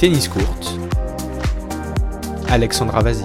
Tennis Court, Alexandra Vazi.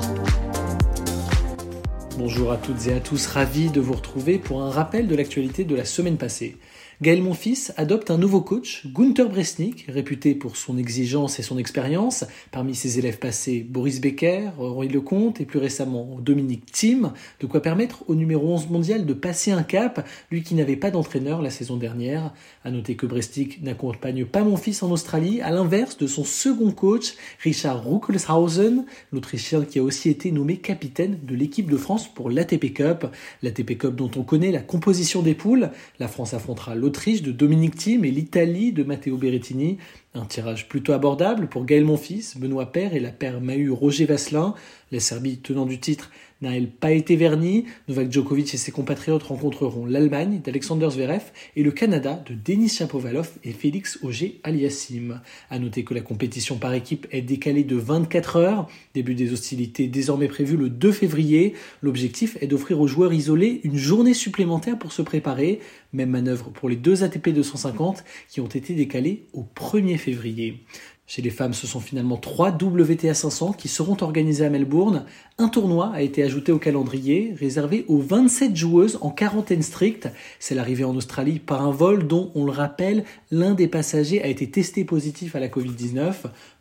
Bonjour à toutes et à tous, ravi de vous retrouver pour un rappel de l'actualité de la semaine passée. Gaël Monfils adopte un nouveau coach, Gunther Bresnik, réputé pour son exigence et son expérience. Parmi ses élèves passés, Boris Becker, Henri Lecomte et plus récemment Dominique Thiem. De quoi permettre au numéro 11 mondial de passer un cap, lui qui n'avait pas d'entraîneur la saison dernière. À noter que Bresnik n'accompagne pas Monfils en Australie, à l'inverse de son second coach, Richard Ruckelshausen, l'Autrichien qui a aussi été nommé capitaine de l'équipe de France pour l'ATP Cup. L'ATP Cup dont on connaît la composition des poules. La France affrontera l'Autriche de Dominique Thiem et l'Italie de Matteo Berrettini. Un tirage plutôt abordable pour Gaël Monfils, Benoît Père et la paire Mahu Roger Vasselin. La Serbie tenant du titre n'a-elle pas été vernie Novak Djokovic et ses compatriotes rencontreront l'Allemagne d'Alexander Zverev et le Canada de Denis Shapovalov et Félix Auger-Aliassime. À noter que la compétition par équipe est décalée de 24 heures. Début des hostilités désormais prévu le 2 février. L'objectif est d'offrir aux joueurs isolés une journée supplémentaire pour se préparer. Même manœuvre pour les deux ATP 250 qui ont été décalés au 1er février février. Chez les femmes, ce sont finalement trois WTA 500 qui seront organisés à Melbourne. Un tournoi a été ajouté au calendrier, réservé aux 27 joueuses en quarantaine stricte. C'est l'arrivée en Australie par un vol dont, on le rappelle, l'un des passagers a été testé positif à la Covid-19.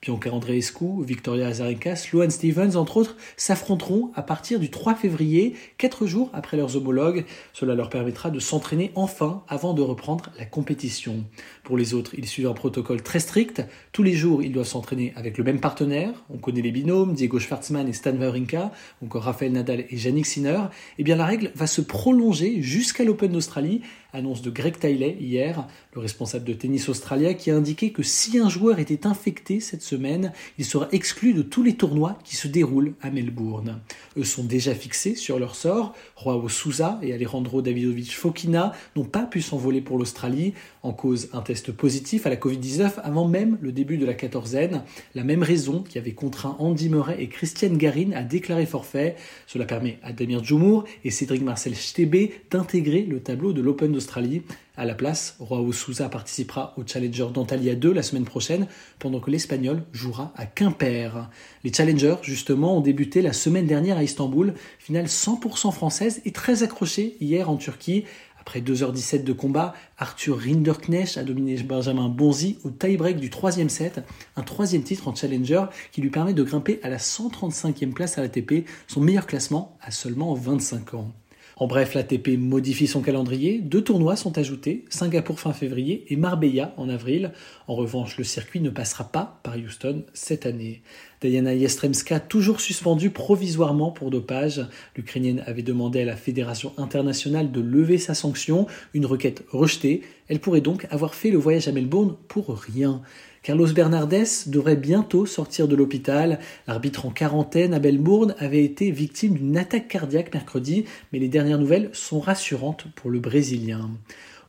Bianca Andreescu, Victoria Azarenka, Sloane Stevens, entre autres, s'affronteront à partir du 3 février, quatre jours après leurs homologues. Cela leur permettra de s'entraîner enfin avant de reprendre la compétition. Pour les autres, ils suivent un protocole très strict. Tous les jours, ils doivent s'entraîner avec le même partenaire. On connaît les binômes, Diego Schwartzmann et Stan Wawrinka, encore Rafael Nadal et Yannick Sinner. Eh bien, la règle va se prolonger jusqu'à l'Open d'Australie, annonce de Greg Tiley hier, le responsable de tennis australien, qui a indiqué que si un joueur était infecté cette semaine, il sera exclu de tous les tournois qui se déroulent à Melbourne. Sont déjà fixés sur leur sort. Joao Souza et Alejandro Davidovich Fokina n'ont pas pu s'envoler pour l'Australie, en cause un test positif à la Covid-19 avant même le début de la quatorzaine. La même raison qui avait contraint Andy Murray et Christiane Garin à déclarer forfait. Cela permet à Damir Djoumour et Cédric Marcel Stebe d'intégrer le tableau de l'Open d'Australie. À la place, Roao Souza participera au Challenger d'Antalya 2 la semaine prochaine, pendant que l'Espagnol jouera à Quimper. Les Challengers, justement, ont débuté la semaine dernière à Istanbul, finale 100% française et très accrochée hier en Turquie. Après 2h17 de combat, Arthur Rinderknecht a dominé Benjamin Bonzi au tie-break du troisième set, un troisième titre en challenger qui lui permet de grimper à la 135e place à l'ATP, son meilleur classement à seulement 25 ans. En bref, l'ATP modifie son calendrier. Deux tournois sont ajoutés, Singapour fin février et Marbella en avril. En revanche, le circuit ne passera pas par Houston cette année. Diana Yastremska, toujours suspendue provisoirement pour dopage. L'Ukrainienne avait demandé à la Fédération internationale de lever sa sanction, une requête rejetée. Elle pourrait donc avoir fait le voyage à Melbourne pour rien. Carlos Bernardes devrait bientôt sortir de l'hôpital. L'arbitre en quarantaine à Melbourne avait été victime d'une attaque cardiaque mercredi, mais les dernières nouvelles sont rassurantes pour le Brésilien.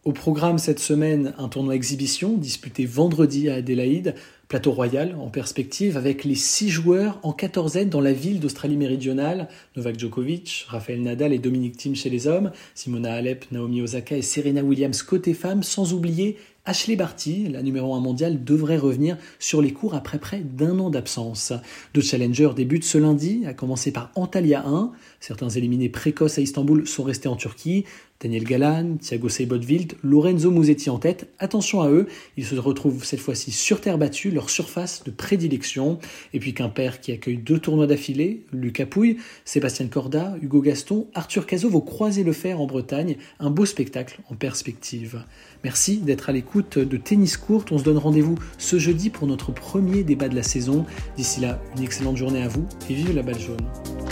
Au programme cette semaine, un tournoi exhibition disputé vendredi à Adélaïde, plateau royal en perspective avec les six joueurs en quatorzaine dans la ville d'Australie méridionale, Novak Djokovic, Rafael Nadal et Dominique Thiem chez les hommes, Simona Alep, Naomi Osaka et Serena Williams côté femmes, sans oublier Ashley Barty, la numéro 1 mondiale, devrait revenir sur les cours après près d'un an d'absence. Deux challengers débutent ce lundi, à commencer par Antalya 1. Certains éliminés précoces à Istanbul sont restés en Turquie. Daniel Galan, Thiago Seibotveld, Lorenzo Musetti en tête. Attention à eux, ils se retrouvent cette fois-ci sur terre battue, leur surface de prédilection. Et puis Quimper qui accueille deux tournois d'affilée, Lucas Pouille, Sébastien Corda, Hugo Gaston, Arthur Cazot vont croiser le fer en Bretagne. Un beau spectacle en perspective. Merci d'être à l'écoute de Tennis Court. On se donne rendez-vous ce jeudi pour notre premier débat de la saison. D'ici là, une excellente journée à vous et vive la balle jaune.